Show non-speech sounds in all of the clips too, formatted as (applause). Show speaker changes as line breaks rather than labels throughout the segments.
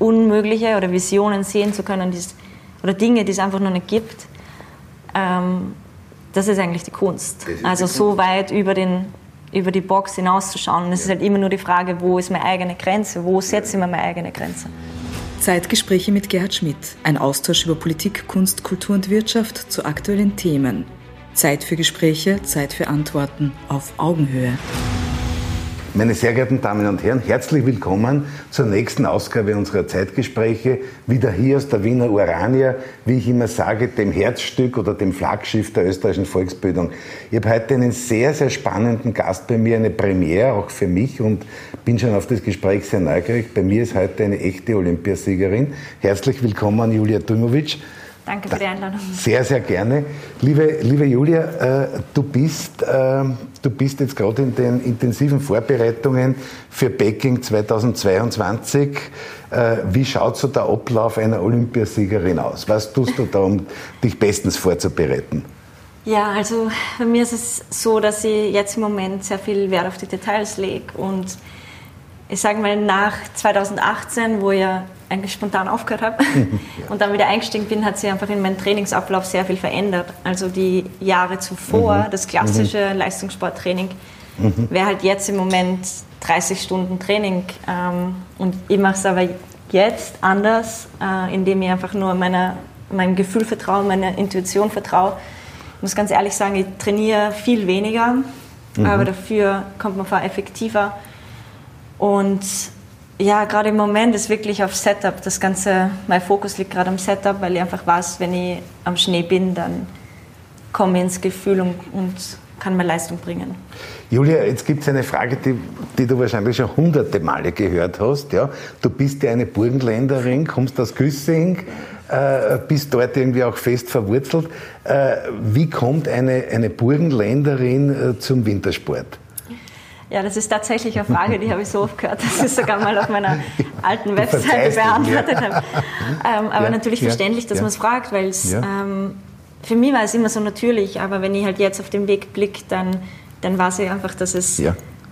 Unmögliche oder Visionen sehen zu können die's, oder Dinge, die es einfach noch nicht gibt. Ähm, das ist eigentlich die Kunst. Also so weit über, den, über die Box hinauszuschauen. Und es ist halt immer nur die Frage, wo ist meine eigene Grenze? Wo setze ich mir meine eigene Grenze?
Zeitgespräche mit Gerhard Schmidt. Ein Austausch über Politik, Kunst, Kultur und Wirtschaft zu aktuellen Themen. Zeit für Gespräche, Zeit für Antworten auf Augenhöhe.
Meine sehr geehrten Damen und Herren, herzlich willkommen zur nächsten Ausgabe unserer Zeitgespräche. Wieder hier aus der Wiener Urania, wie ich immer sage, dem Herzstück oder dem Flaggschiff der österreichischen Volksbildung. Ich habe heute einen sehr, sehr spannenden Gast bei mir, eine Premiere auch für mich und bin schon auf das Gespräch sehr neugierig. Bei mir ist heute eine echte Olympiasiegerin. Herzlich willkommen, Julia Dumovic.
Danke für die Einladung.
Sehr, sehr gerne. Liebe, liebe Julia, äh, du, bist, äh, du bist jetzt gerade in den intensiven Vorbereitungen für Peking 2022. Äh, wie schaut so der Ablauf einer Olympiasiegerin aus? Was tust du da, um dich bestens vorzubereiten?
Ja, also bei mir ist es so, dass ich jetzt im Moment sehr viel Wert auf die Details lege und ich sage mal nach 2018, wo ja eigentlich spontan aufgehört habe (laughs) und dann wieder eingestiegen bin, hat sich einfach in meinem Trainingsablauf sehr viel verändert. Also die Jahre zuvor, mhm. das klassische mhm. Leistungssporttraining, mhm. wäre halt jetzt im Moment 30 Stunden Training. Ähm, und ich mache es aber jetzt anders, äh, indem ich einfach nur meiner, meinem Gefühl vertraue, meiner Intuition vertraue. Ich muss ganz ehrlich sagen, ich trainiere viel weniger, mhm. aber dafür kommt man vor effektiver. Und ja, gerade im Moment ist wirklich auf Setup. Das Ganze, mein Fokus liegt gerade am Setup, weil ich einfach weiß, wenn ich am Schnee bin, dann komme ich ins Gefühl und, und kann mir Leistung bringen.
Julia, jetzt gibt es eine Frage, die, die, du wahrscheinlich schon hunderte Male gehört hast. Ja? Du bist ja eine Burgenländerin, kommst aus Güssing, äh, bist dort irgendwie auch fest verwurzelt. Äh, wie kommt eine, eine Burgenländerin äh, zum Wintersport?
Ja, das ist tatsächlich eine Frage, die habe ich so oft gehört, dass ich sogar mal auf meiner (laughs) alten Webseite beantwortet habe. Ähm, aber ja, natürlich ja, verständlich, dass man es fragt, weil es ähm, für mich war es immer so natürlich, aber wenn ich halt jetzt auf den Weg blicke, dann, dann weiß ich einfach, dass es,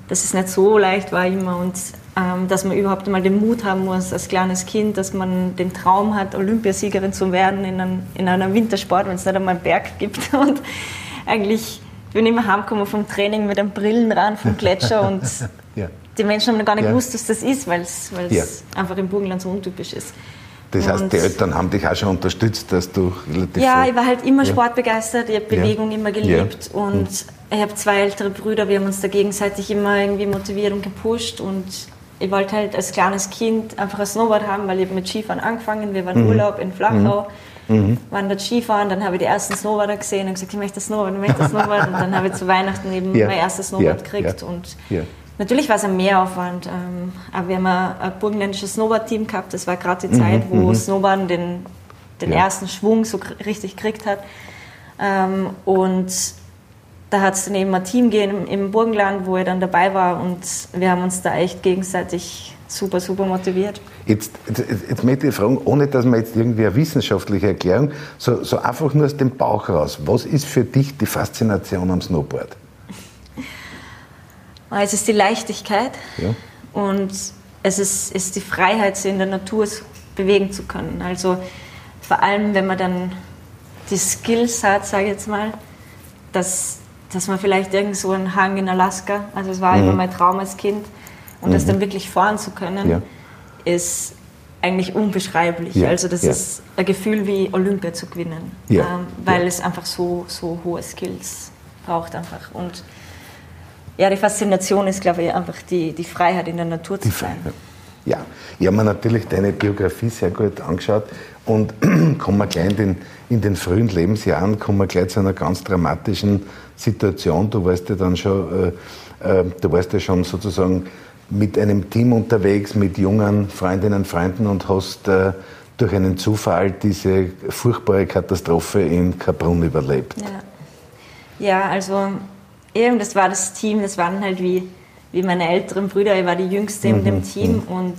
dass es nicht so leicht war immer und ähm, dass man überhaupt mal den Mut haben muss als kleines Kind, dass man den Traum hat, Olympiasiegerin zu werden in, einem, in einer Wintersport, wenn es nicht einmal einen Berg gibt. (laughs) Und eigentlich ich bin immer heimgekommen vom Training mit einem Brillenrand vom Gletscher und (laughs) ja. die Menschen haben noch gar nicht ja. gewusst, was das ist, weil es ja. einfach im Burgenland so untypisch ist.
Das heißt, und die Eltern haben dich auch schon unterstützt, dass du
relativ. Ja, ich war halt immer sportbegeistert, ich habe Bewegung immer geliebt und hm. ich habe zwei ältere Brüder, wir haben uns da gegenseitig immer irgendwie motiviert und gepusht und ich wollte halt als kleines Kind einfach ein Snowboard haben, weil ich mit Skifahren angefangen, wir waren mhm. Urlaub in Flachau. Mhm mhm. waren dort Skifahren, dann habe ich die ersten Snowboarder gesehen und gesagt, ich möchte das Snowboard, ich möchte das Snowboard. und dann habe ich zu Weihnachten eben ja. mein erstes Snowboard ja. gekriegt. Ja. Und natürlich war es ein Mehraufwand, ähm, aber wir haben ein, burgenländisches Snowboard-Team gehabt. Das war gerade die mhm. Zeit, wo mhm. Snowboarden den, den ersten Schwung so richtig gekriegt hat. Ähm, und da hat es dann eben ein Team gegeben im Burgenland, wo er dann dabei war und wir haben uns da echt gegenseitig super, super motiviert.
Jetzt, jetzt, jetzt möchte ich fragen, ohne dass man jetzt irgendwie eine wissenschaftliche Erklärung, so, so einfach nur aus dem Bauch raus. Was ist für dich die Faszination am Snowboard? (laughs)
Es ist die Leichtigkeit ja. und es ist, ist die Freiheit, sich in der Natur bewegen zu können. Also vor allem, wenn man dann die Skills hat, sage ich jetzt mal, dass, dass man vielleicht irgend so einen Hang in Alaska, also es war mhm. immer mein Traum als Kind, und mhm. das dann wirklich fahren zu können, ja. ist eigentlich unbeschreiblich. Ja. Also das ja. ist ein Gefühl wie Olympia zu gewinnen, ähm, weil es einfach so, so hohe Skills braucht einfach. Und ja, die Faszination ist, glaube ich, einfach die, die Freiheit in der Natur zu sein.
Ja, ich habe mir natürlich deine Biografie sehr gut angeschaut und (clears throat) kommen wir gleich in den, in den frühen Lebensjahren, kommen wir gleich zu einer ganz dramatischen Situation. Du warst ja dann schon, äh, äh, du warst ja schon sozusagen mit einem Team unterwegs, mit jungen Freundinnen und Freunden und hast äh, durch einen Zufall diese furchtbare Katastrophe in Kaprun überlebt.
Ja. ja, also eben, das war das Team, das waren halt wie, wie meine älteren Brüder, ich war die Jüngste mhm. in dem mhm, Team mhm. und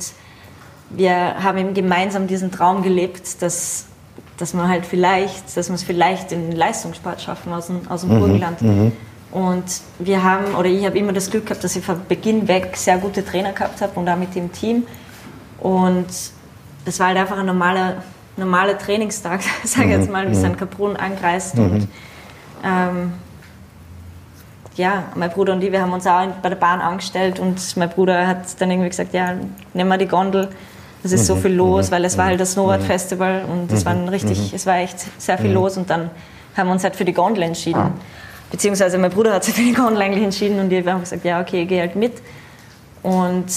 wir haben eben gemeinsam diesen Traum gelebt, dass, dass man halt vielleicht, dass wir es vielleicht in den Leistungssport schaffen aus dem, aus dem mhm. Burgenland. Mhm. Und wir haben, oder ich habe immer das Glück gehabt, dass ich von Beginn weg sehr gute Trainer gehabt habe und auch mit dem Team. Und das war halt einfach ein normaler, normaler Trainingstag, (laughs) sage ich jetzt mal, wie mhm. St. Kaprun angereist mhm. und ähm, ja, mein Bruder und ich, wir haben uns auch bei der Bahn angestellt und mein Bruder hat dann irgendwie gesagt, ja, nehmen wir die Gondel, es ist mhm. so viel los, mhm. weil es war halt das Snowboard Festival und es war richtig, es war echt sehr viel los und dann haben wir uns halt für die Gondel entschieden. Ah. Beziehungsweise mein Bruder hat sich für die Gondel eigentlich entschieden und wir haben gesagt, ja, okay, ich gehe halt mit. Und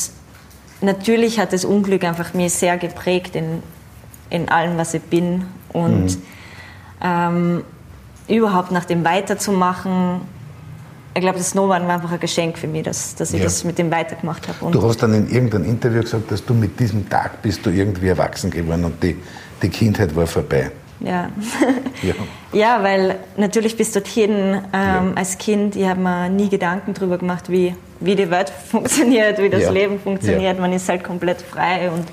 natürlich hat das Unglück einfach mich sehr geprägt in, in allem, was ich bin. Und mhm. ähm, überhaupt nach dem weiterzumachen, ich glaube, das Snowboarden war einfach ein Geschenk für mich, dass, dass ich ja. das mit dem weitergemacht habe.
Und du hast dann in irgendeinem Interview gesagt, dass du mit diesem Tag bist du irgendwie erwachsen geworden und die, die Kindheit war vorbei.
Ja. (laughs) ja. ja, weil natürlich bis dorthin ähm, ja. als Kind, ich habe mir nie Gedanken darüber gemacht, wie, wie die Welt (laughs) funktioniert, wie das ja. Leben funktioniert. Man ist halt komplett frei und,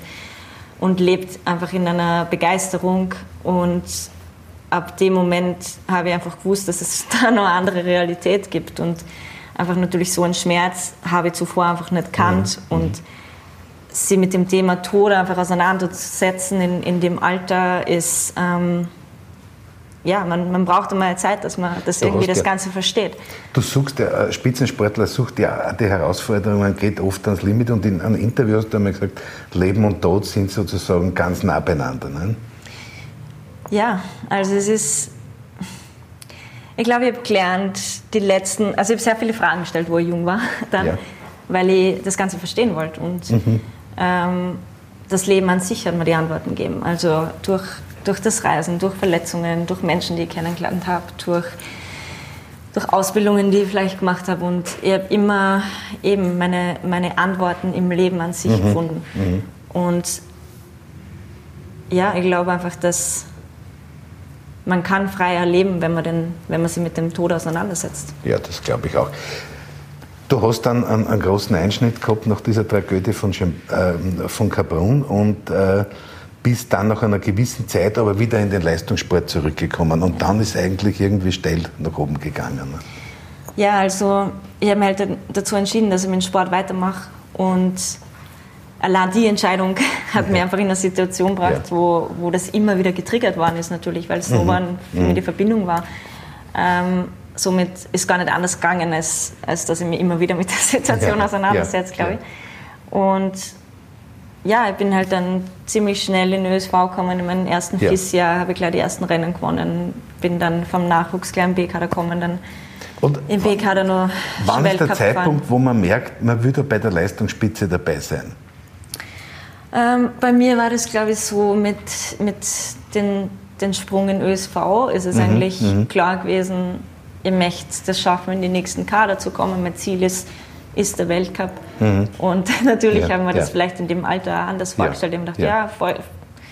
und lebt einfach in einer Begeisterung. Und ab dem Moment habe ich einfach gewusst, dass es (laughs) da noch eine andere Realität gibt. Und einfach natürlich so einen Schmerz habe ich zuvor einfach nicht kannt. Mhm. Und sie mit dem Thema Tod einfach auseinanderzusetzen in, in dem Alter ist, ähm, ja, man, man braucht einmal Zeit, dass man das irgendwie das Ganze versteht.
Du suchst, der Spitzensportler sucht ja die Herausforderungen, geht oft ans Limit und in einem Interview hast du einmal gesagt, Leben und Tod sind sozusagen ganz nah beieinander. Ne?
Ja, also es ist, ich glaube, ich habe gelernt, die letzten, also ich habe sehr viele Fragen gestellt, wo ich jung war, (laughs) dann, ja. weil ich das Ganze verstehen wollte und mhm ähm, das Leben an sich hat mir die Antworten gegeben. Also durch, durch das Reisen, durch Verletzungen, durch Menschen, die ich kennengelernt habe, durch, durch Ausbildungen, die ich vielleicht gemacht habe. Und ich habe immer eben meine, meine Antworten im Leben an sich mhm. gefunden. Mhm. Und ja, ich glaube einfach, dass man kann freier leben, wenn man, den, wenn man sich mit dem Tod auseinandersetzt.
Ja, das glaube ich auch. Du hast dann einen, einen, großen Einschnitt gehabt nach dieser Tragödie von, äh, von Kaprun und äh, bist dann nach einer gewissen Zeit aber wieder in den Leistungssport zurückgekommen. Und dann ist eigentlich irgendwie steil nach oben gegangen. Ne?
Ja, also ich habe mich halt dazu entschieden, dass ich den Sport weitermache. Und allein die Entscheidung (laughs) hat mich einfach in eine Situation gebracht, ja. wo, wo das immer wieder getriggert worden ist, natürlich, weil es mhm. so für mhm. mich die Verbindung war. Ähm, somit ist gar nicht anders gegangen, als, als dass ich mich immer wieder mit der (laughs) Situation ja, auseinandersetze, ja, glaube ich. Und ja, ich bin halt dann ziemlich schnell in den ÖSV gekommen. In meinem ersten ja. FIS-Jahr habe ich gleich die ersten Rennen gewonnen. Bin dann vom Nachwuchs gleich im B-Kader gekommen. Dann und im B-Kader noch
Wann ist der Zeitpunkt, wo man merkt, man würde bei der Leistungsspitze dabei sein?
Ähm, bei mir war das, glaube ich, so mit, mit den, den Sprung in ÖSV ist es mhm, eigentlich mhm. klar gewesen, ihr möchtet das schaffen, in die nächsten Kader zu kommen. Mein Ziel ist, ist der Weltcup. Mhm. Und (laughs) natürlich ja, haben wir das ja. vielleicht in dem Alter anders vorgestellt. Ja. Ich habe gedacht, ja, voll,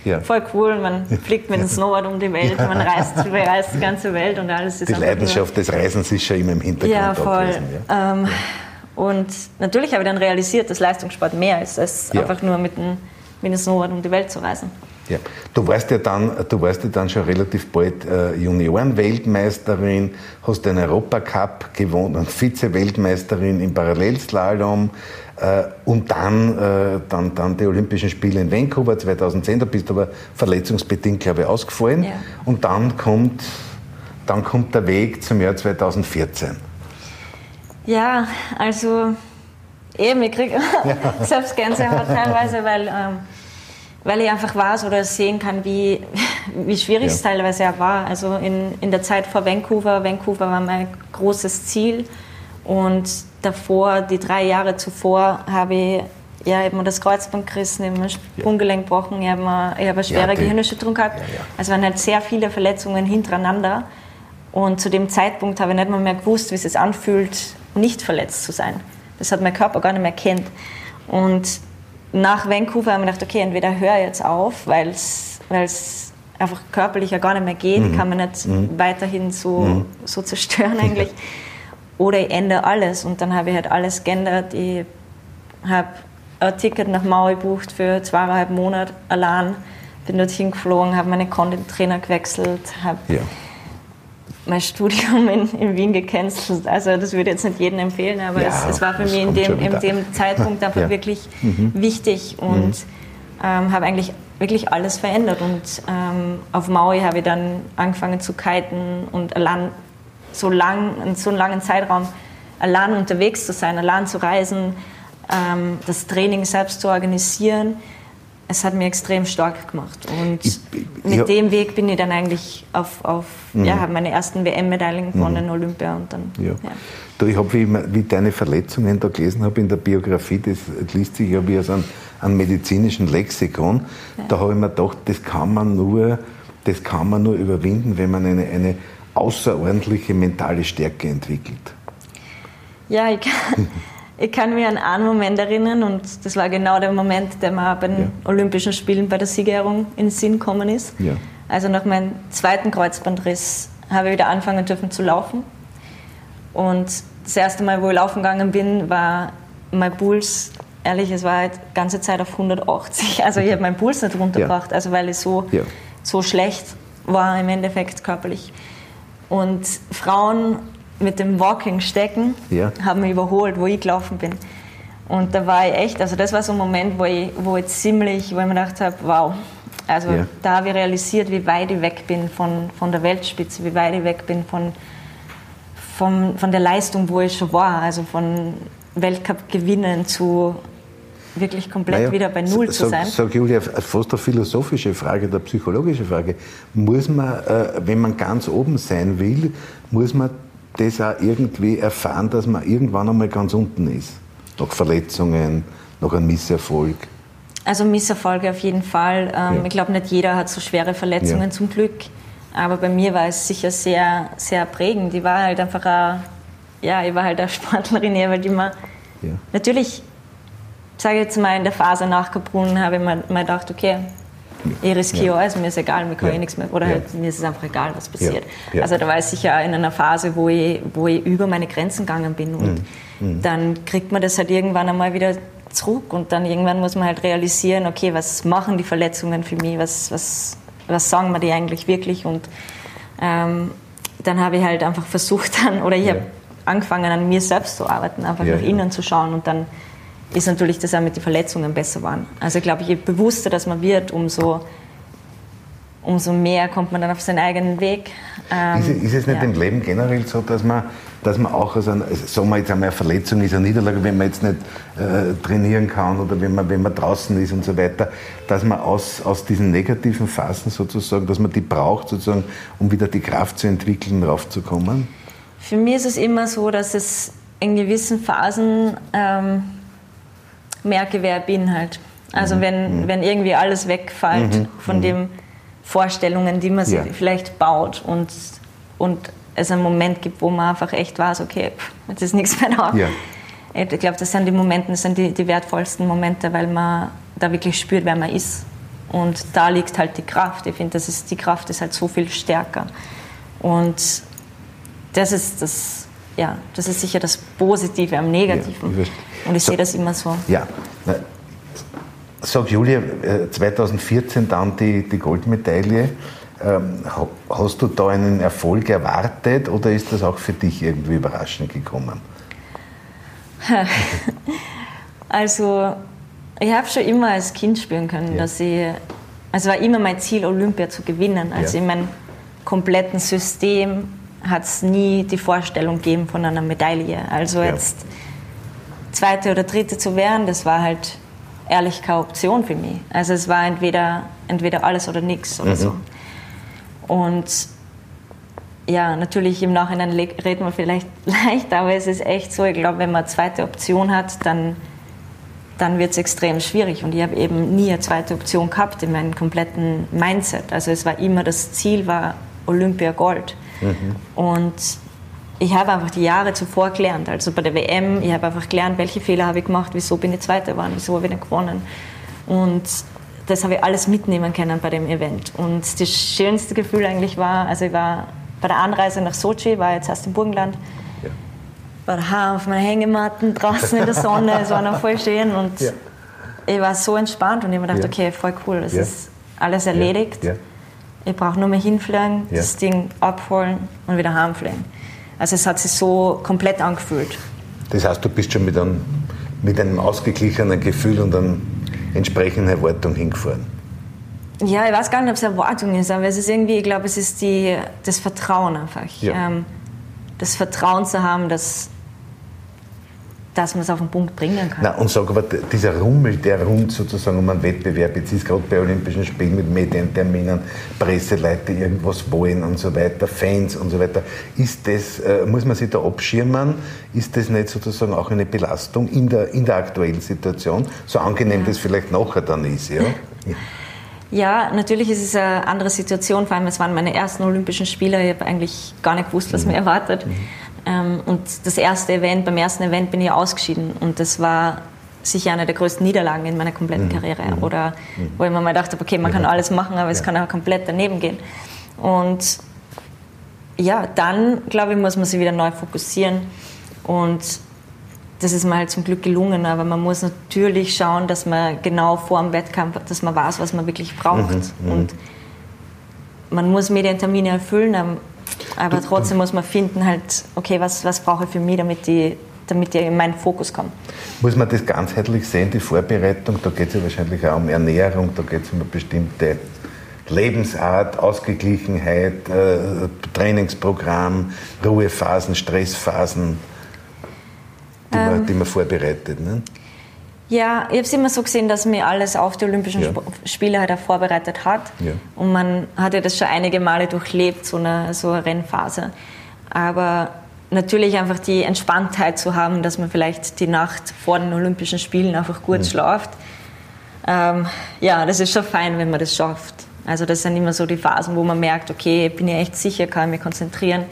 ja. voll cool, man fliegt mit dem Snowboard um die Welt, man reist, (laughs) bereist die ganze Welt und alles
ist Die Leidenschaft des Reisens ist schon immer im Hintergrund.
Ja, voll. Gewesen, ähm, und natürlich habe ich dann realisiert, dass Leistungssport mehr ist, als einfach nur mit dem, mit dem Snowboard um die Welt zu reisen.
Ja. Du warst ja dann, du warst ja dann schon relativ bald äh, Junioren-Weltmeisterin, hast den Europacup gewonnen, Vize-Weltmeisterin im Parallelslalom äh, und dann, äh, dann, dann die Olympischen Spiele in Vancouver 2010. Da bist du aber verletzungsbedingt, glaube ich, ausgefallen. Ja. Und dann kommt, dann kommt der Weg zum Jahr 2014.
Ja, also eben, ich kriege ja. selbst Gänsehaut teilweise, weil ähm, weil ich einfach weiß oder sehen kann, wie, (laughs) wie schwierig ja. es teilweise ja war. Also in, in der Zeit vor Vancouver, Vancouver war mein großes Ziel und davor, die drei Jahre zuvor, habe ich ja, mir das Kreuzband gerissen, habe mir Sprunggelenk gebrochen, ich habe, ich habe eine schwere ja, Gehirnerschütterung gehabt. Ja, ja. Also waren halt sehr viele Verletzungen hintereinander. Und zu dem Zeitpunkt habe ich nicht mal mehr gewusst, wie es sich anfühlt, nicht verletzt zu sein. Das hat mein Körper gar nicht mehr kennt. Und nach Vancouver haben wir gedacht, okay, entweder höre jetzt auf, weil es einfach körperlich ja gar nicht mehr geht, mhm. kann man nicht mhm. weiterhin so, mhm. so zerstören (laughs) eigentlich. Oder ich ändere alles und dann habe ich halt alles geändert. Ich habe ein Ticket nach Maui gebucht für zweieinhalb Monate allein, bin dorthin geflogen, habe meine Content-Trainer gewechselt, habe ja mein Studium in, in Wien gecancelt. Also das würde ich jetzt nicht jedem empfehlen, aber ja, es, es, war für mich in dem, in dem (laughs) Zeitpunkt einfach ja. wirklich mhm. wichtig und mhm. ähm, habe eigentlich wirklich alles verändert. Und ähm, auf Maui habe ich dann angefangen zu kiten und allein so lang, in so einem langen Zeitraum allein unterwegs zu sein, allein zu reisen, ähm, das Training selbst zu organisieren. Es hat mir extrem stark gemacht. Und ich, ich, mit ja. dem Weg bin ich dann eigentlich auf, auf mhm. ja, habe meine ersten WM-Medaillen gewonnen, mhm. Olympia und dann. Ja. ja.
Du, ich habe, wie, wie deine Verletzungen da gelesen habe in der Biografie, das liest sich ja wie aus einem, einem medizinischen Lexikon. Ja. Da habe ich mir gedacht, das kann man nur, das kann man nur überwinden, wenn man eine, eine außerordentliche mentale Stärke entwickelt.
Ja, ich kann, (laughs) ich kann mich an einen Moment erinnern und das war genau der Moment, der mir bei den ja. Olympischen Spielen bei der Siegerehrung in den Sinn gekommen ist. Ja. Also nach meinem zweiten Kreuzbandriss habe ich wieder anfangen dürfen zu laufen. Und das erste Mal, wo ich laufen gegangen bin, war mein Puls, ehrlich, es war halt die ganze Zeit auf 180. (laughs) Also ich habe meinen Puls nicht runtergebracht, ja. also weil ich so, so schlecht war im Endeffekt körperlich. Und Frauen mit dem Walking stecken ja. haben mich überholt, wo ich gelaufen bin. Und da war ich echt, also das war so ein Moment, wo ich, wo ich ziemlich, wo ich mir gedacht habe, wow. Also ja. da habe ich realisiert, wie weit ich weg bin von, von der Weltspitze, wie weit ich weg bin von, von, von der Leistung, wo ich schon war. Also von Weltcup gewinnen zu wirklich komplett naja, wieder bei Null zu sein.
Sag Julia, fast eine philosophische Frage, eine psychologische Frage. Muss man, äh, wenn man ganz oben sein will, muss man das auch irgendwie erfahren, dass man irgendwann einmal ganz unten ist? Nach Verletzungen, nach einem Misserfolg?
Also Misserfolge auf jeden Fall. Ähm, ja. Ich glaube, nicht jeder hat so schwere Verletzungen ja. zum Glück. Aber bei mir war es sicher sehr, sehr prägend. Ich war halt einfach eine, ja, ich war halt eine (laughs) Sportlerin, weil ich immer ja. natürlich sage jetzt mal, in der Phase nach Kaprun habe ich mir, mir gedacht, okay, ich riskiere ja. alles, mir ist egal, mir kann ja. eh nichts mehr, oder ja. halt, mir ist es einfach egal, was passiert. Ja. Also da war ich sicher in einer Phase, wo ich, wo ich über meine Grenzen gegangen bin und mhm. mhm. dann kriegt man das halt irgendwann einmal wieder zurück und dann irgendwann muss man halt realisieren, okay, was machen die Verletzungen für mich, was, was, was sagen wir die eigentlich wirklich und ähm, dann habe ich halt einfach versucht (laughs) dann, oder ich habe angefangen an mir selbst zu arbeiten, einfach nach innen zu schauen und dann ist natürlich, dass auch mit den Verletzungen besser waren. Also ich glaube, je bewusster dass man wird, umso, umso mehr kommt man dann auf seinen eigenen Weg.
Ähm, ist, ist, es nicht ja. im Leben generell so, dass man, dass man auch, also, sagen wir jetzt einmal, eine Verletzung ist eine Niederlage, wenn man jetzt nicht äh, trainieren kann oder wenn man, wenn man draußen ist und so weiter, dass man aus, aus diesen negativen Phasen sozusagen, dass man die braucht sozusagen, um wieder die Kraft zu entwickeln, raufzukommen?
Für mich ist es immer so, dass es in gewissen Phasen ähm, merke, wer ich bin halt. Also mhm. wenn, mhm. wenn irgendwie alles wegfällt mhm. von mhm. den Vorstellungen, die man sich ja. vielleicht baut und, und es einen Moment gibt, wo man einfach echt weiß, okay, jetzt ist nichts mehr da. Ja. Ich glaube, das sind die Momente, das sind die, die wertvollsten Momente, weil man da wirklich spürt, wer man ist. Und da liegt halt die Kraft. Ich finde, die Kraft ist halt so viel stärker. Und das ist das, ja, das ist sicher das Positive am Negativen. Ja, und ich so, sehe das immer so.
Ja. Sag Julia, 2014 äh, dann die, die Goldmedaille. Ähm, hast du da einen Erfolg erwartet oder ist das auch für dich irgendwie überraschend gekommen? (laughs)
Also, ich habe schon immer als Kind spüren können, ja. dass ich, also war immer mein Ziel, Olympia zu gewinnen. Also ja. in meinem kompletten System hat es nie die Vorstellung gegeben von einer Medaille. Also ja. jetzt Zweite oder Dritte zu werden, das war halt ehrlich keine Option für mich. Also es war entweder, entweder alles oder nichts oder mhm. so. Und ja, natürlich im Nachhinein reden wir vielleicht (laughs) leicht, aber es ist echt so, ich glaube, wenn man eine zweite Option hat, dann, dann wird es extrem schwierig. Und ich habe eben nie eine zweite Option gehabt in meinem kompletten Mindset. Also es war immer, das Ziel war Olympia Gold. Mhm. Und ich habe einfach die Jahre zuvor gelernt. Also bei der WM, ich habe einfach gelernt, welche Fehler habe ich gemacht, wieso bin ich Zweiter geworden, wieso habe ich nicht gewonnen. Und das habe ich alles mitnehmen können bei dem Event. Und das schönste Gefühl eigentlich war, also ich war bei der Anreise nach Sochi, war jetzt erst im Burgenland, ja. war daheim auf meiner Hängematten draußen in der Sonne, es war noch voll schön und ja. ich war so entspannt und ich habe mir gedacht, ja. okay, voll cool, das ist alles erledigt. Ich brauche nur mehr hinfliegen, das Ding abholen und wieder heimfliegen. Also es hat sich so komplett angefühlt.
Das heißt, du bist schon mit einem, mit einem ausgeglichenen Gefühl und einer entsprechenden Erwartung hingefahren?
Ja, ich weiß gar nicht, ob es Erwartung ist, aber es ist irgendwie, ich glaube, es ist die, das Vertrauen einfach. Ja. Ähm, das Vertrauen zu haben, dass, dass man es auf den Punkt bringen kann.
Na, und sag aber, dieser Rummel, der rund sozusagen um einen Wettbewerb, jetzt ist gerade bei Olympischen Spielen mit Medienterminen, Presseleute irgendwas wollen und so weiter, Fans und so weiter, ist das, äh, muss man sich da abschirmen? Ist das nicht sozusagen auch eine Belastung in der, in der aktuellen Situation, so angenehm ja. das vielleicht nachher dann ist? Ja?
ja. Ja, natürlich ist es eine andere Situation, vor allem es waren meine ersten Olympischen Spiele, ich habe eigentlich gar nicht gewusst, was mhm. mir erwartet. Mhm. Ähm, und das erste Event, beim ersten Event bin ich ausgeschieden und das war sicher eine der größten Niederlagen in meiner kompletten mhm. Karriere. Mhm. Oder mhm. wo ich mir mal dachte, okay, man kann alles machen, aber es kann auch komplett daneben gehen. Und ja, dann, glaube ich, muss man sich wieder neu fokussieren und das ist mir halt zum Glück gelungen, aber man muss natürlich schauen, dass man genau vor dem Wettkampf, dass man weiß, was man wirklich braucht. Mhm, mhm. und man muss Medientermine erfüllen, aber trotzdem muss man finden, halt, okay, was, was brauche ich für mich, damit die damit ich in meinen Fokus komme.
Muss man das ganzheitlich sehen, die Vorbereitung? Da geht es ja wahrscheinlich auch um Ernährung, da geht es um eine bestimmte Lebensart, Ausgeglichenheit, äh, Trainingsprogramm, Ruhephasen, Stressphasen die, ähm, man, die man vorbereitet. Ne?
Ja, ich habe es immer so gesehen, dass mir alles auf die Olympischen ja. Spiele halt auch vorbereitet hat. Ja. Und man hat ja das schon einige Male durchlebt, so eine, so eine Rennphase. Aber natürlich einfach die Entspanntheit zu haben, dass man vielleicht die Nacht vor den Olympischen Spielen einfach gut mhm. schlaft. Ähm, ja, das ist schon fein, wenn man das schafft. Also das sind immer so die Phasen, wo man merkt, okay, bin ich echt sicher, kann mich konzentrieren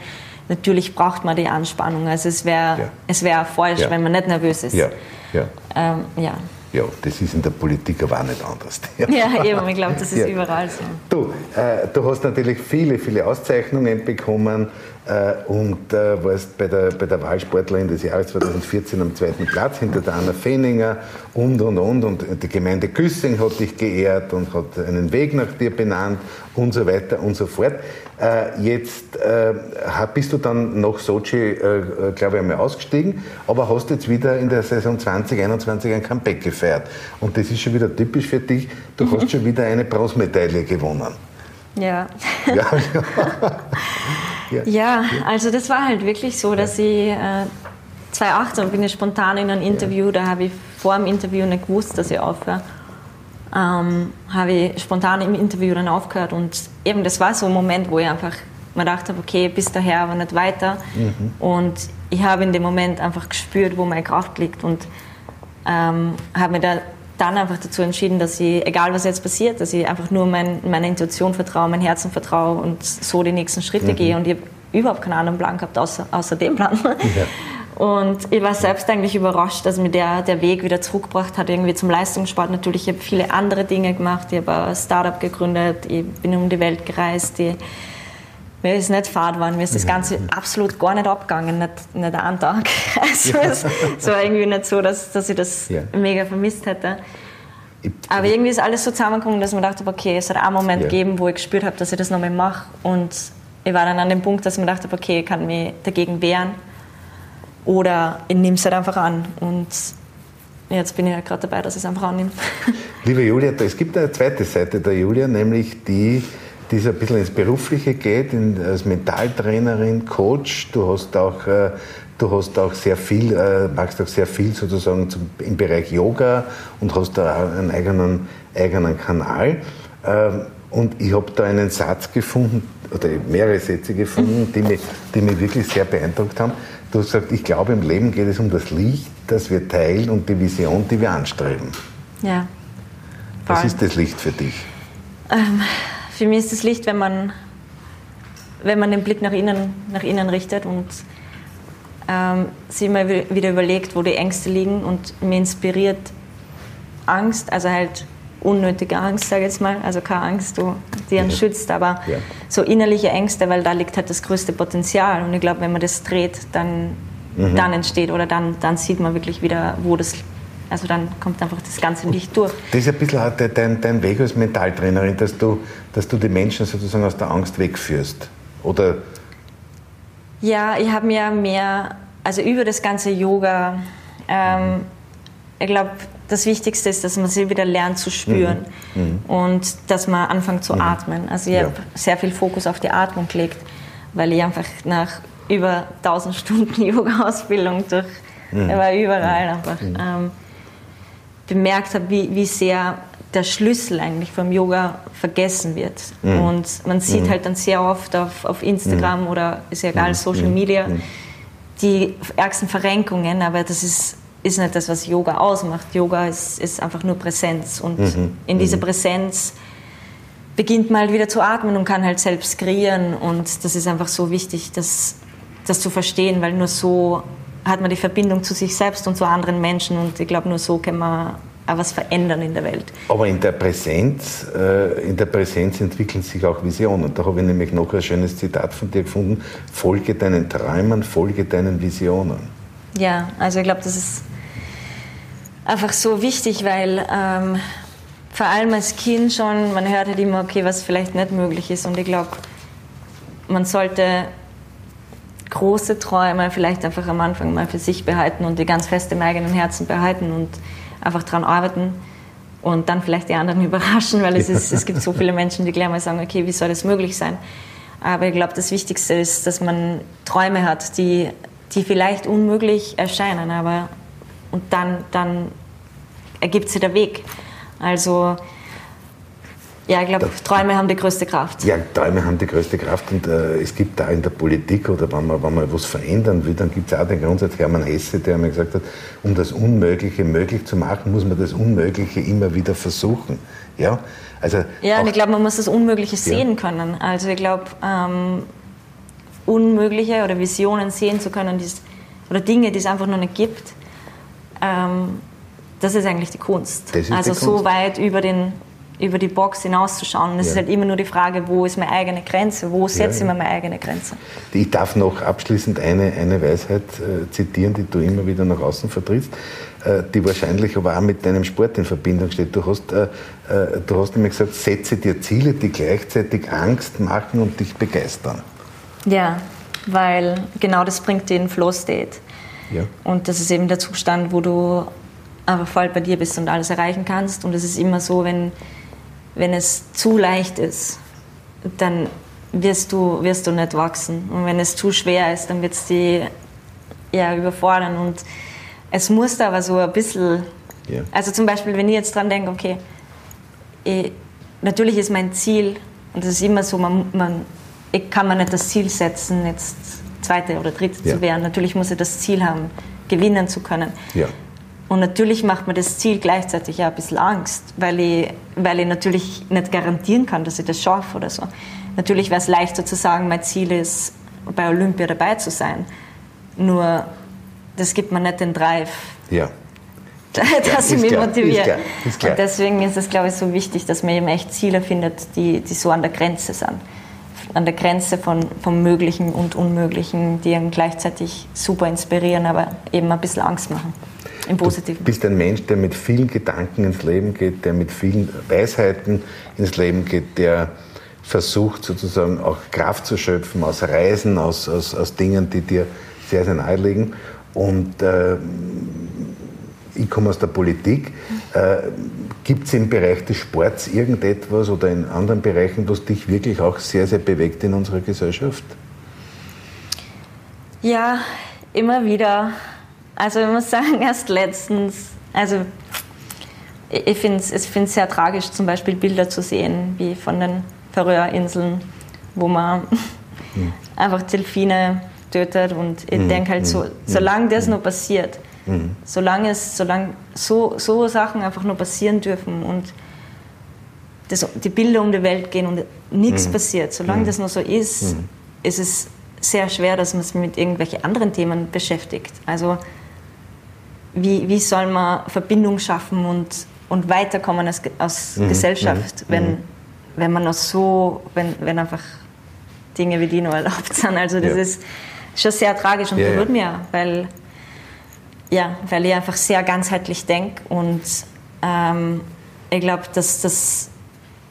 natürlich braucht man die Anspannung. Also es wäre ja. es wär falsch, ja. wenn man nicht nervös ist.
Ja. Ja.
Ähm, ja.
Ja, das ist in der Politik aber auch nicht anders. (laughs)
Ja, eben, ich glaube, das ist überall so.
Du, äh, du hast natürlich viele, viele Auszeichnungen bekommen und äh, warst bei der, bei der Wahlsportlerin des Jahres 2014 am zweiten Platz hinter der Anna Feninger und, und, und. Und die Gemeinde Güssing hat dich geehrt und hat einen Weg nach dir benannt und so weiter und so fort. Äh, jetzt äh, bist du dann nach Sochi, äh, glaube ich, einmal ausgestiegen, aber hast jetzt wieder in der Saison 2021 ein Comeback gefeiert. Und das ist schon wieder typisch für dich. Du mhm. hast schon wieder eine Bronzemedaille gewonnen.
Ja. Ja, (laughs) ja. Ja. also das war halt wirklich so, dass ich äh, 2018 bin ich spontan in ein Interview, da habe ich vor dem Interview nicht gewusst, dass ich aufhöre. Ähm, habe ich spontan im Interview dann aufgehört und eben das war so ein Moment, wo ich einfach mir gedacht habe, okay, bis daher aber nicht weiter. Mhm. Und ich habe in dem Moment einfach gespürt, wo meine Kraft liegt und ähm, habe mir da dann einfach dazu entschieden, dass ich, egal was jetzt passiert, dass ich einfach nur mein, meiner Intuition vertraue, mein Herzen vertraue und so die nächsten Schritte mhm. gehe. Und ich habe überhaupt keinen anderen Plan gehabt, außer, außer dem Plan. Ja. (laughs) Und ich war selbst eigentlich überrascht, dass mir der, der Weg wieder zurückgebracht hat, irgendwie zum Leistungssport. Natürlich, ich habe viele andere Dinge gemacht. Ich habe ein Startup gegründet, ich bin um die Welt gereist, ich mir ist nicht Fahrt geworden, mir ist das Ganze absolut gar nicht abgegangen, nicht, nicht einen Tag. (laughs) Also ja. es, war irgendwie nicht so, dass, dass ich das ja. mega vermisst hätte. Aber irgendwie ist alles so zusammengekommen, dass mir dachte, okay, es hat einen Moment ja. gegeben, wo ich gespürt habe, dass ich das nochmal mache. Und ich war dann an dem Punkt, dass ich mir dachte, okay, ich kann mich dagegen wehren. Oder ich nehme es halt einfach an. Und jetzt bin ich halt gerade dabei, dass ich es einfach annehme. (laughs)
Liebe Julia, es gibt eine zweite Seite der Julia, nämlich die, die so ein bisschen ins Berufliche geht, in, als Mentaltrainerin, Coach. Du hast auch, äh, du hast auch sehr viel, äh, machst auch sehr viel sozusagen zum, im Bereich Yoga und hast da einen eigenen, eigenen Kanal. Ähm, und ich habe da einen Satz gefunden, oder mehrere Sätze gefunden, die mich, die mich wirklich sehr beeindruckt haben. Du hast gesagt, ich glaube, im Leben geht es um das Licht, das wir teilen und die Vision, die wir anstreben.
Ja.
Was ist das Licht für dich?
Ähm, für mich ist das Licht, wenn man, wenn man den Blick nach innen, nach innen richtet und ähm, sich mal wieder überlegt, wo die Ängste liegen und mir inspiriert Angst, also halt unnötige Angst, sage ich jetzt mal, also keine Angst, die einen ja. schützt, aber ja. so innerliche Ängste, weil da liegt halt das größte Potenzial und ich glaube, wenn man das dreht, dann, mhm. dann entsteht oder dann, dann sieht man wirklich wieder, wo das also dann kommt einfach das ganze Licht durch.
Das ist ein bisschen dein, dein Weg als Mentaltrainerin, dass du, dass du die Menschen sozusagen aus der Angst wegführst. Oder?
Ja, ich habe mir mehr, also über das ganze Yoga, ähm, ich glaube, das Wichtigste ist, dass man sie wieder lernt zu spüren mhm. Mhm. und dass man anfängt zu mhm. atmen. Also ich ja. habe sehr viel Fokus auf die Atmung gelegt, weil ich einfach nach über 1000 Stunden (laughs) Yoga-Ausbildung durch, mhm. war überall mhm. einfach, mhm. ähm, bemerkt habe, wie, wie sehr der Schlüssel eigentlich vom Yoga vergessen wird. Mhm. Und man sieht mhm. halt dann sehr oft auf, auf Instagram mhm. oder ist ja egal, Social Media, die ärgsten Verrenkungen, aber das ist ist nicht das, was Yoga ausmacht. Yoga ist, ist einfach nur Präsenz. Und mhm. in dieser mhm. Präsenz beginnt man halt wieder zu atmen und kann halt selbst kreieren. Und das ist einfach so wichtig, das, das zu verstehen, weil nur so hat man die Verbindung zu sich selbst und zu anderen Menschen. Und ich glaube, nur so kann man auch was verändern in der Welt.
Aber in der Präsenz, äh, in der Präsenz entwickeln sich auch Visionen. Da habe ich nämlich noch ein schönes Zitat von dir gefunden. Folge deinen Träumen, folge deinen Visionen.
Ja, also ich glaube, das ist einfach so wichtig, weil ähm, vor allem als Kind schon, man hört halt immer, okay, was vielleicht nicht möglich ist. Und ich glaube, man sollte große Träume vielleicht einfach am Anfang mal für sich behalten und die ganz fest im eigenen Herzen behalten und einfach daran arbeiten und dann vielleicht die anderen (laughs) überraschen, weil es, ist, es gibt so viele Menschen, die gleich mal sagen, okay, wie soll das möglich sein? Aber ich glaube, das Wichtigste ist, dass man Träume hat, die, die vielleicht unmöglich erscheinen, aber und dann, dann ergibt sich der Weg. Also ja, ich glaube, Träume haben die größte Kraft.
Ja, Träume haben die größte Kraft und äh, es gibt da in der Politik oder wenn man, wenn man was verändern will, dann gibt es auch den Grundsatz Hermann Hesse, der mir gesagt hat, um das Unmögliche möglich zu machen, muss man das Unmögliche immer wieder versuchen. Ja,
also ja und ich glaube, man muss das Unmögliche sehen ja. können. Also ich glaube, ähm, Unmögliche oder Visionen sehen zu können, oder Dinge, die es einfach noch nicht gibt, ähm, das ist eigentlich die Kunst. also die Kunst. so weit über, den, über die Box hinauszuschauen. Es ja. ist halt immer nur die Frage, wo ist meine eigene Grenze? Wo setze ja, ich mir meine eigene Grenze?
Ich darf noch abschließend eine, eine Weisheit äh, zitieren, die du immer wieder nach außen vertrittst, äh, die wahrscheinlich aber auch mit deinem Sport in Verbindung steht. Du hast, äh, äh du hast nämlich gesagt, setze dir Ziele, die gleichzeitig Angst machen und dich begeistern.
Ja, weil genau das bringt den Flow State. Ja. Und das ist eben der Zustand, wo du einfach voll bei dir bist und alles erreichen kannst. Und es ist immer so, wenn, wenn es zu leicht ist, dann wirst du, wirst du nicht wachsen. Und wenn es zu schwer ist, dann wird es dich eher überfordern. Und es muss da aber so ein bisschen, ja. also zum Beispiel, wenn ich jetzt dran denke, okay, ich, natürlich ist mein Ziel, und das ist immer so, man, man, ich kann mir nicht das Ziel setzen, jetzt Zweite oder Dritte ja. zu werden. Natürlich muss ich das Ziel haben, gewinnen zu können. Ja. Und natürlich macht mir das Ziel gleichzeitig ja ein bisschen Angst, weil ich, weil ich natürlich nicht garantieren kann, dass ich das schaffe oder so. Natürlich wäre es leichter zu sagen, mein Ziel ist, bei Olympia dabei zu sein. Nur, das gibt mir nicht den Drive. Ja. (laughs) dass ich mich motiviere. Und deswegen ist es, glaube ich, so wichtig, dass man eben echt Ziele findet, die, die so an der Grenze sind. An der Grenze von, vom Möglichen und Unmöglichen, die einen gleichzeitig super inspirieren, aber eben ein bisschen Angst machen. Im Positiven.
Du bist ein Mensch, der mit vielen Gedanken ins Leben geht, der mit vielen Weisheiten ins Leben geht, der versucht sozusagen auch Kraft zu schöpfen aus Reisen, aus, aus, aus Dingen, die dir sehr, sehr nahe liegen. Und äh, ich komme aus der Politik. Äh, Gibt es im Bereich des Sports irgendetwas oder in anderen Bereichen, was dich wirklich auch sehr, sehr bewegt in unserer Gesellschaft?
Ja, immer wieder. Also ich muss sagen, (laughs) erst letztens, also ich finde es ich sehr tragisch, zum Beispiel Bilder zu sehen, wie von den Färöerinseln, wo man mhm. (laughs) einfach Delfine tötet. Und ich mhm. denke halt, so, hm. solange das hm. noch passiert, mhm. solange, es, solange so, so Sachen einfach nur passieren dürfen und das, die Bilder um die Welt gehen und nichts passiert, solange das noch so ist, ist es sehr schwer, dass man sich mit irgendwelchen anderen Themen beschäftigt. Also wie, wie soll man Verbindung schaffen und, und weiterkommen als, als mhm. Gesellschaft, mhm. wenn, mhm. wenn man noch so, wenn, wenn einfach Dinge wie die nur erlaubt sind. Also das ja. ist schon sehr tragisch und ja, berührt ja. mich weil, ja, weil ich einfach sehr ganzheitlich denke und ähm, ich glaube, dass das,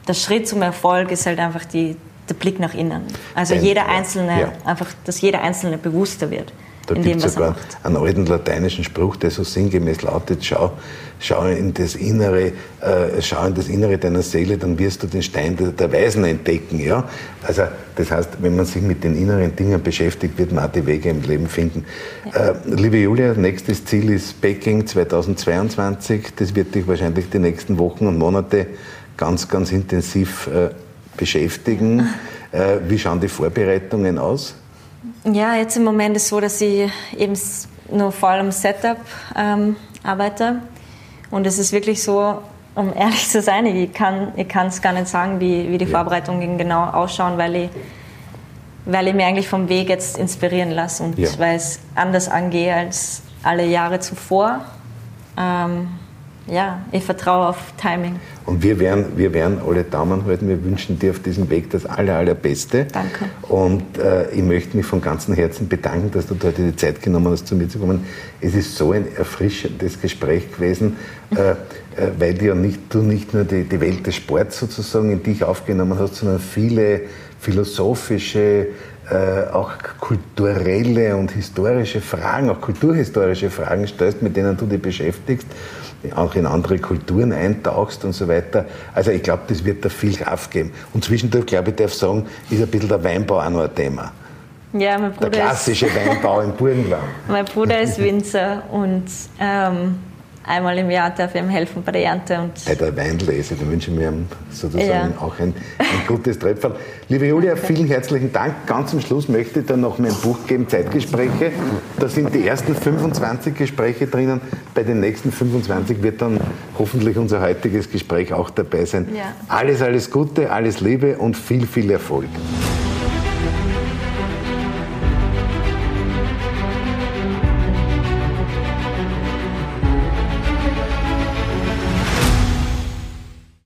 der Schritt zum Erfolg ist halt einfach die, der Blick nach innen. Also Denn, jeder Einzelne, einfach, dass jeder Einzelne bewusster wird
Da gibt es sogar einen alten lateinischen Spruch, der so sinngemäß lautet, schau, schau, in das Innere, äh, schau in das Innere deiner Seele, dann wirst du den Stein der, der Weisen entdecken. Ja? Also das heißt, wenn man sich mit den inneren Dingen beschäftigt, wird man auch die Wege im Leben finden. Ja. Äh, liebe Julia, nächstes Ziel ist Peking 2022. Das wird dich wahrscheinlich die nächsten Wochen und Monate ganz, ganz intensiv äh, beschäftigen. (laughs) Äh, wie schauen die Vorbereitungen aus?
Ja, jetzt im Moment ist es so, dass ich eben nur vor allem Setup ähm, arbeite. Und es ist wirklich so, um (laughs) ehrlich zu sein, ich kann es gar nicht sagen, wie, wie die ja. Vorbereitungen genau ausschauen, weil ich, weil ich mir eigentlich vom Weg jetzt inspirieren lasse und ja. weil es anders angehe als alle Jahre zuvor. Ähm, ja, ich vertraue auf Timing.
Und wir werden, wir werden alle Daumen halten. Wir wünschen dir auf diesem Weg das aller, allerbeste.
Danke.
Und äh, ich möchte mich von ganzem Herzen bedanken, dass du heute die Zeit genommen hast, zu mir zu kommen. Es ist so ein erfrischendes Gespräch gewesen, äh, äh, weil du ja nicht, du nicht nur die, die Welt des Sports sozusagen in dich aufgenommen hast, sondern viele philosophische, äh, auch kulturelle und historische Fragen, auch kulturhistorische Fragen stellst, mit denen du dich beschäftigst auch in andere Kulturen eintauchst und so weiter. Also ich glaube, das wird da viel Kraft geben. Und zwischendurch, glaube ich, darf sagen, ist ein bisschen der Weinbau auch noch ein Thema.
Ja, mein Bruder
der klassische Weinbau im Burgenland. (laughs)
Mein Bruder ist Winzer und ähm, einmal im Jahr darf ich ihm helfen bei der Ernte. Und
bei der Weinlese, da wünsche ich mir sozusagen ja. auch ein, ein gutes Treffern. Liebe Julia, vielen herzlichen Dank. Ganz zum Schluss möchte ich dann noch mein Buch geben, Zeitgespräche. Da sind die ersten 25 Gespräche drinnen. Bei den nächsten 25 wird dann hoffentlich unser heutiges Gespräch auch dabei sein. Ja. Alles, alles Gute, alles Liebe und viel, viel Erfolg.